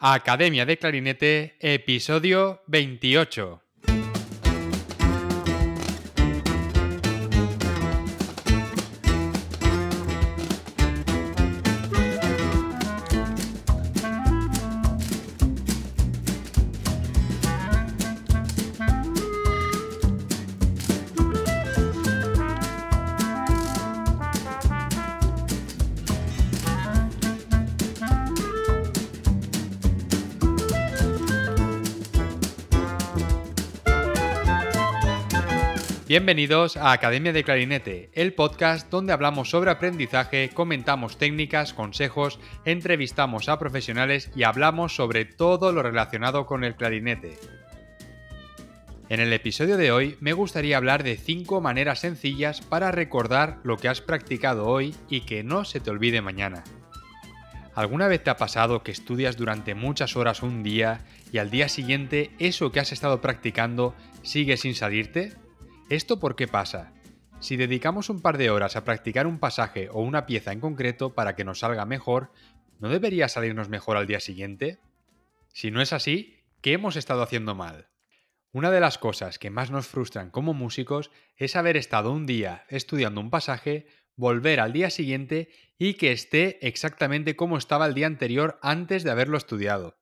Academia de Clarinete, episodio 28. Bienvenidos a Academia de Clarinete, el podcast donde hablamos sobre aprendizaje, comentamos técnicas, consejos, entrevistamos a profesionales y hablamos sobre todo lo relacionado con el clarinete. En el episodio de hoy me gustaría hablar de 5 maneras sencillas para recordar lo que has practicado hoy y que no se te olvide mañana. ¿Alguna vez te ha pasado que estudias durante muchas horas un día y al día siguiente eso que has estado practicando sigue sin salirte? ¿Esto por qué pasa? Si dedicamos un par de horas a practicar un pasaje o una pieza en concreto para que nos salga mejor, ¿no debería salirnos mejor al día siguiente? Si no es así, ¿qué hemos estado haciendo mal? Una de las cosas que más nos frustran como músicos es haber estado un día estudiando un pasaje, volver al día siguiente y que esté exactamente como estaba el día anterior antes de haberlo estudiado.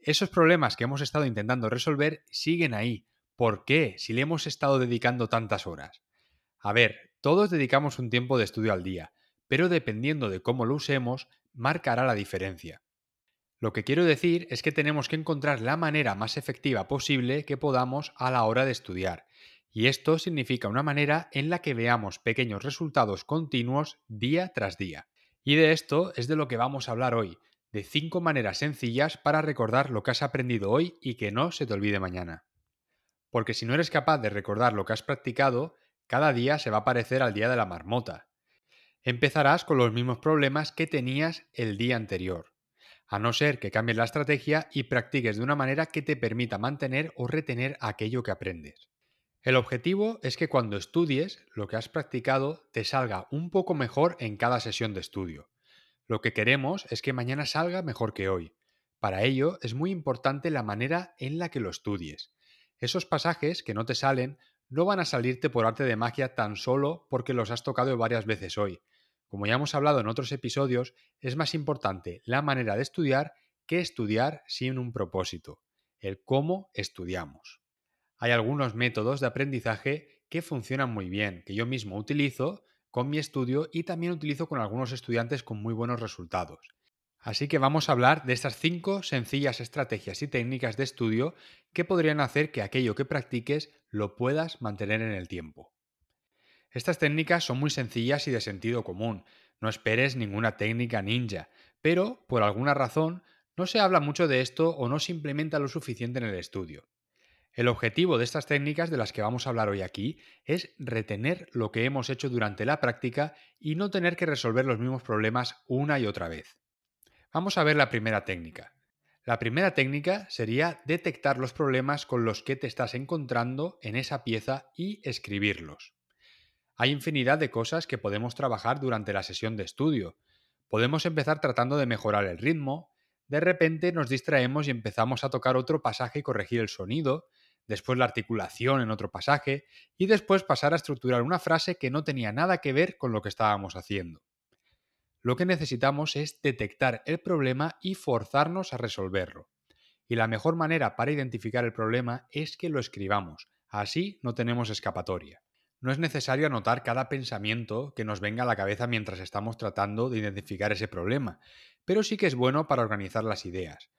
Esos problemas que hemos estado intentando resolver siguen ahí, ¿Por qué? Si le hemos estado dedicando tantas horas. A ver, todos dedicamos un tiempo de estudio al día, pero dependiendo de cómo lo usemos, marcará la diferencia. Lo que quiero decir es que tenemos que encontrar la manera más efectiva posible que podamos a la hora de estudiar, y esto significa una manera en la que veamos pequeños resultados continuos día tras día. Y de esto es de lo que vamos a hablar hoy, de 5 maneras sencillas para recordar lo que has aprendido hoy y que no se te olvide mañana porque si no eres capaz de recordar lo que has practicado, cada día se va a parecer al día de la marmota. Empezarás con los mismos problemas que tenías el día anterior, a no ser que cambies la estrategia y practiques de una manera que te permita mantener o retener aquello que aprendes. El objetivo es que cuando estudies, lo que has practicado te salga un poco mejor en cada sesión de estudio. Lo que queremos es que mañana salga mejor que hoy. Para ello es muy importante la manera en la que lo estudies. Esos pasajes que no te salen no van a salirte por arte de magia tan solo porque los has tocado varias veces hoy. Como ya hemos hablado en otros episodios, es más importante la manera de estudiar que estudiar sin un propósito, el cómo estudiamos. Hay algunos métodos de aprendizaje que funcionan muy bien, que yo mismo utilizo con mi estudio y también utilizo con algunos estudiantes con muy buenos resultados. Así que vamos a hablar de estas cinco sencillas estrategias y técnicas de estudio que podrían hacer que aquello que practiques lo puedas mantener en el tiempo. Estas técnicas son muy sencillas y de sentido común, no esperes ninguna técnica ninja, pero por alguna razón no se habla mucho de esto o no se implementa lo suficiente en el estudio. El objetivo de estas técnicas de las que vamos a hablar hoy aquí es retener lo que hemos hecho durante la práctica y no tener que resolver los mismos problemas una y otra vez. Vamos a ver la primera técnica. La primera técnica sería detectar los problemas con los que te estás encontrando en esa pieza y escribirlos. Hay infinidad de cosas que podemos trabajar durante la sesión de estudio. Podemos empezar tratando de mejorar el ritmo, de repente nos distraemos y empezamos a tocar otro pasaje y corregir el sonido, después la articulación en otro pasaje y después pasar a estructurar una frase que no tenía nada que ver con lo que estábamos haciendo. Lo que necesitamos es detectar el problema y forzarnos a resolverlo. Y la mejor manera para identificar el problema es que lo escribamos. Así no tenemos escapatoria. No es necesario anotar cada pensamiento que nos venga a la cabeza mientras estamos tratando de identificar ese problema, pero sí que es bueno para organizar las ideas.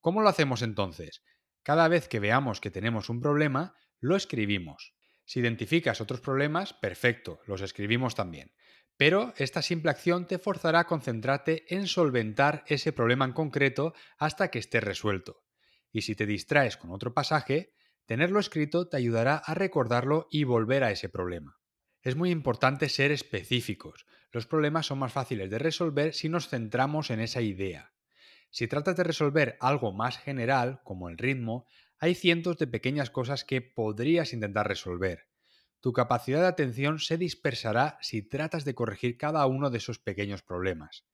¿Cómo lo hacemos entonces? Cada vez que veamos que tenemos un problema, lo escribimos. Si identificas otros problemas, perfecto, los escribimos también. Pero esta simple acción te forzará a concentrarte en solventar ese problema en concreto hasta que esté resuelto. Y si te distraes con otro pasaje, tenerlo escrito te ayudará a recordarlo y volver a ese problema. Es muy importante ser específicos. Los problemas son más fáciles de resolver si nos centramos en esa idea. Si tratas de resolver algo más general, como el ritmo, hay cientos de pequeñas cosas que podrías intentar resolver tu capacidad de atención se dispersará si tratas de corregir cada uno de esos pequeños problemas.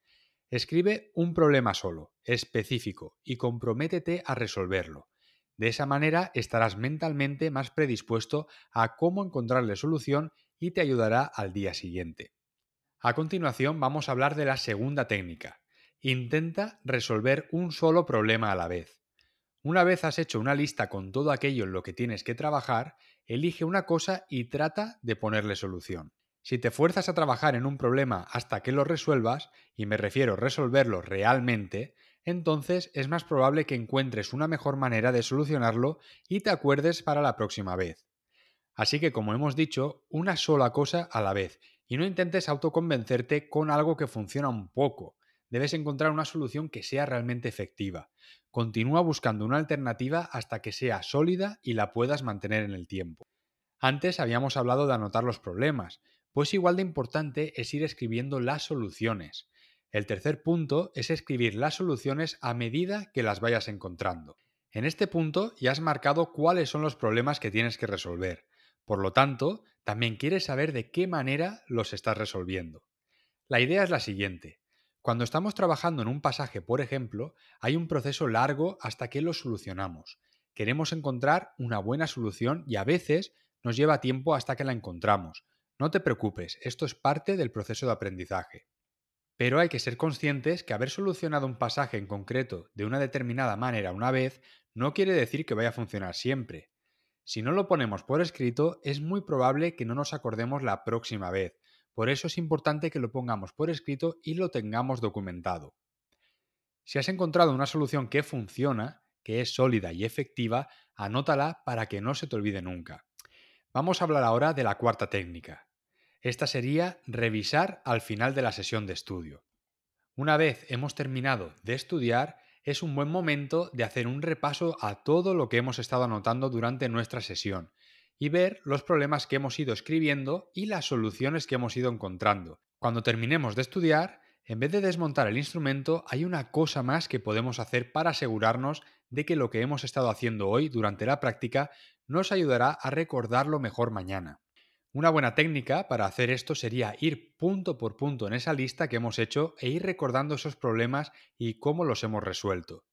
Escribe un problema solo, específico, y comprométete a resolverlo. De esa manera estarás mentalmente más predispuesto a cómo encontrarle solución y te ayudará al día siguiente. A continuación vamos a hablar de la segunda técnica. Intenta resolver un solo problema a la vez. Una vez has hecho una lista con todo aquello en lo que tienes que trabajar, elige una cosa y trata de ponerle solución. Si te fuerzas a trabajar en un problema hasta que lo resuelvas, y me refiero a resolverlo realmente, entonces es más probable que encuentres una mejor manera de solucionarlo y te acuerdes para la próxima vez. Así que, como hemos dicho, una sola cosa a la vez, y no intentes autoconvencerte con algo que funciona un poco. Debes encontrar una solución que sea realmente efectiva. Continúa buscando una alternativa hasta que sea sólida y la puedas mantener en el tiempo. Antes habíamos hablado de anotar los problemas, pues igual de importante es ir escribiendo las soluciones. El tercer punto es escribir las soluciones a medida que las vayas encontrando. En este punto ya has marcado cuáles son los problemas que tienes que resolver. Por lo tanto, también quieres saber de qué manera los estás resolviendo. La idea es la siguiente. Cuando estamos trabajando en un pasaje, por ejemplo, hay un proceso largo hasta que lo solucionamos. Queremos encontrar una buena solución y a veces nos lleva tiempo hasta que la encontramos. No te preocupes, esto es parte del proceso de aprendizaje. Pero hay que ser conscientes que haber solucionado un pasaje en concreto de una determinada manera una vez no quiere decir que vaya a funcionar siempre. Si no lo ponemos por escrito, es muy probable que no nos acordemos la próxima vez. Por eso es importante que lo pongamos por escrito y lo tengamos documentado. Si has encontrado una solución que funciona, que es sólida y efectiva, anótala para que no se te olvide nunca. Vamos a hablar ahora de la cuarta técnica, esta sería revisar al final de la sesión de estudio. Una vez hemos terminado de estudiar, es un buen momento de hacer un repaso a todo lo que hemos estado anotando durante nuestra sesión y ver los problemas que hemos ido escribiendo y las soluciones que hemos ido encontrando. Cuando terminemos de estudiar, en vez de desmontar el instrumento, hay una cosa más que podemos hacer para asegurarnos de que lo que hemos estado haciendo hoy durante la práctica nos ayudará a recordarlo mejor mañana. Una buena técnica para hacer esto sería ir punto por punto en esa lista que hemos hecho e ir recordando esos problemas y cómo los hemos resuelto.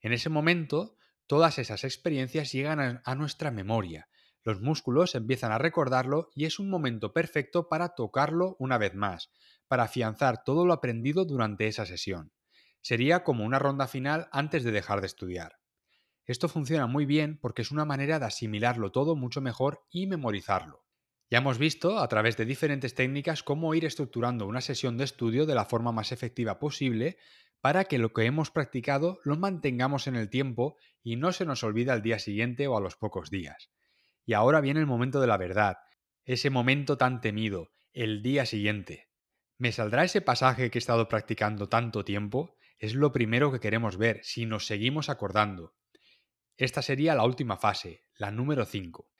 En ese momento, todas esas experiencias llegan a, nuestra memoria, los músculos empiezan a recordarlo y es un momento perfecto para tocarlo una vez más, para afianzar todo lo aprendido durante esa sesión. Sería como una ronda final antes de dejar de estudiar. Esto funciona muy bien porque es una manera de asimilarlo todo mucho mejor y memorizarlo. Ya hemos visto a través de diferentes técnicas cómo ir estructurando una sesión de estudio de la forma más efectiva posible para que lo que hemos practicado lo mantengamos en el tiempo y no se nos olvide al día siguiente o a los pocos días. Y ahora viene el momento de la verdad, ese momento tan temido, el día siguiente. ¿Me saldrá ese pasaje que he estado practicando tanto tiempo? Es lo primero que queremos ver si nos seguimos acordando. Esta sería la última fase, la número 5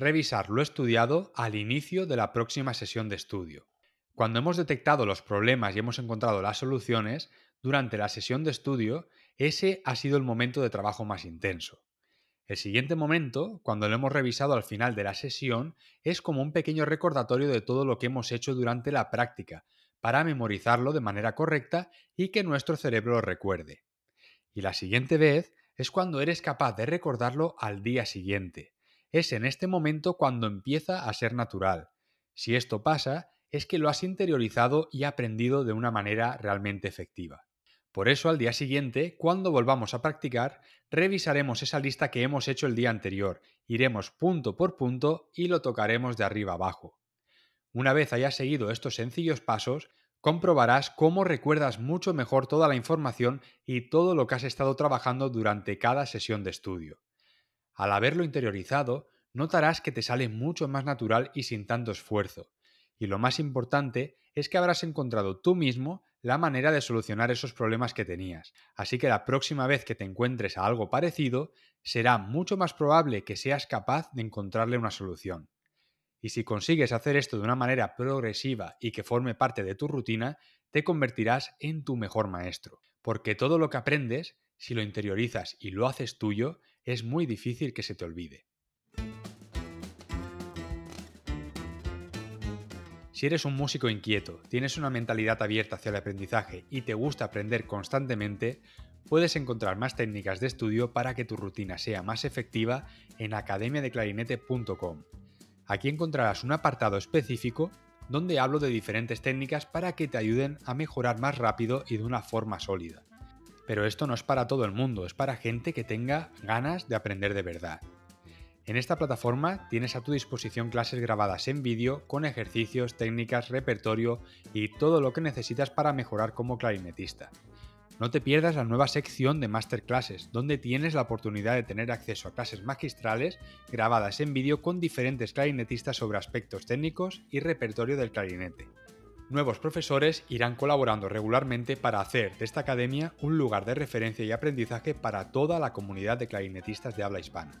revisar lo estudiado al inicio de la próxima sesión de estudio. Cuando hemos detectado los problemas y hemos encontrado las soluciones, durante la sesión de estudio, ese ha sido el momento de trabajo más intenso. El siguiente momento, cuando lo hemos revisado al final de la sesión, es como un pequeño recordatorio de todo lo que hemos hecho durante la práctica, para memorizarlo de manera correcta y que nuestro cerebro lo recuerde. Y la siguiente vez es cuando eres capaz de recordarlo al día siguiente, es en este momento cuando empieza a ser natural. Si esto pasa, es que lo has interiorizado y aprendido de una manera realmente efectiva. Por eso al día siguiente, cuando volvamos a practicar, revisaremos esa lista que hemos hecho el día anterior, iremos punto por punto y lo tocaremos de arriba abajo. Una vez hayas seguido estos sencillos pasos, comprobarás cómo recuerdas mucho mejor toda la información y todo lo que has estado trabajando durante cada sesión de estudio. Al haberlo interiorizado, notarás que te sale mucho más natural y sin tanto esfuerzo. Y lo más importante es que habrás encontrado tú mismo la manera de solucionar esos problemas que tenías. Así que la próxima vez que te encuentres a algo parecido, será mucho más probable que seas capaz de encontrarle una solución. Y si consigues hacer esto de una manera progresiva y que forme parte de tu rutina, te convertirás en tu mejor maestro. Porque todo lo que aprendes, si lo interiorizas y lo haces tuyo, es muy difícil que se te olvide. Si eres un músico inquieto, tienes una mentalidad abierta hacia el aprendizaje y te gusta aprender constantemente, puedes encontrar más técnicas de estudio para que tu rutina sea más efectiva en academiadeclarinete.com. Aquí encontrarás un apartado específico donde hablo de diferentes técnicas para que te ayuden a mejorar más rápido y de una forma sólida. Pero esto no es para todo el mundo, es para gente que tenga ganas de aprender de verdad. En esta plataforma tienes a tu disposición clases grabadas en vídeo con ejercicios, técnicas, repertorio y todo lo que necesitas para mejorar como clarinetista. No te pierdas la nueva sección de masterclasses, donde tienes la oportunidad de tener acceso a clases magistrales grabadas en vídeo con diferentes clarinetistas sobre aspectos técnicos y repertorio del clarinete. Nuevos profesores irán colaborando regularmente para hacer de esta academia un lugar de referencia y aprendizaje para toda la comunidad de clarinetistas de habla hispana.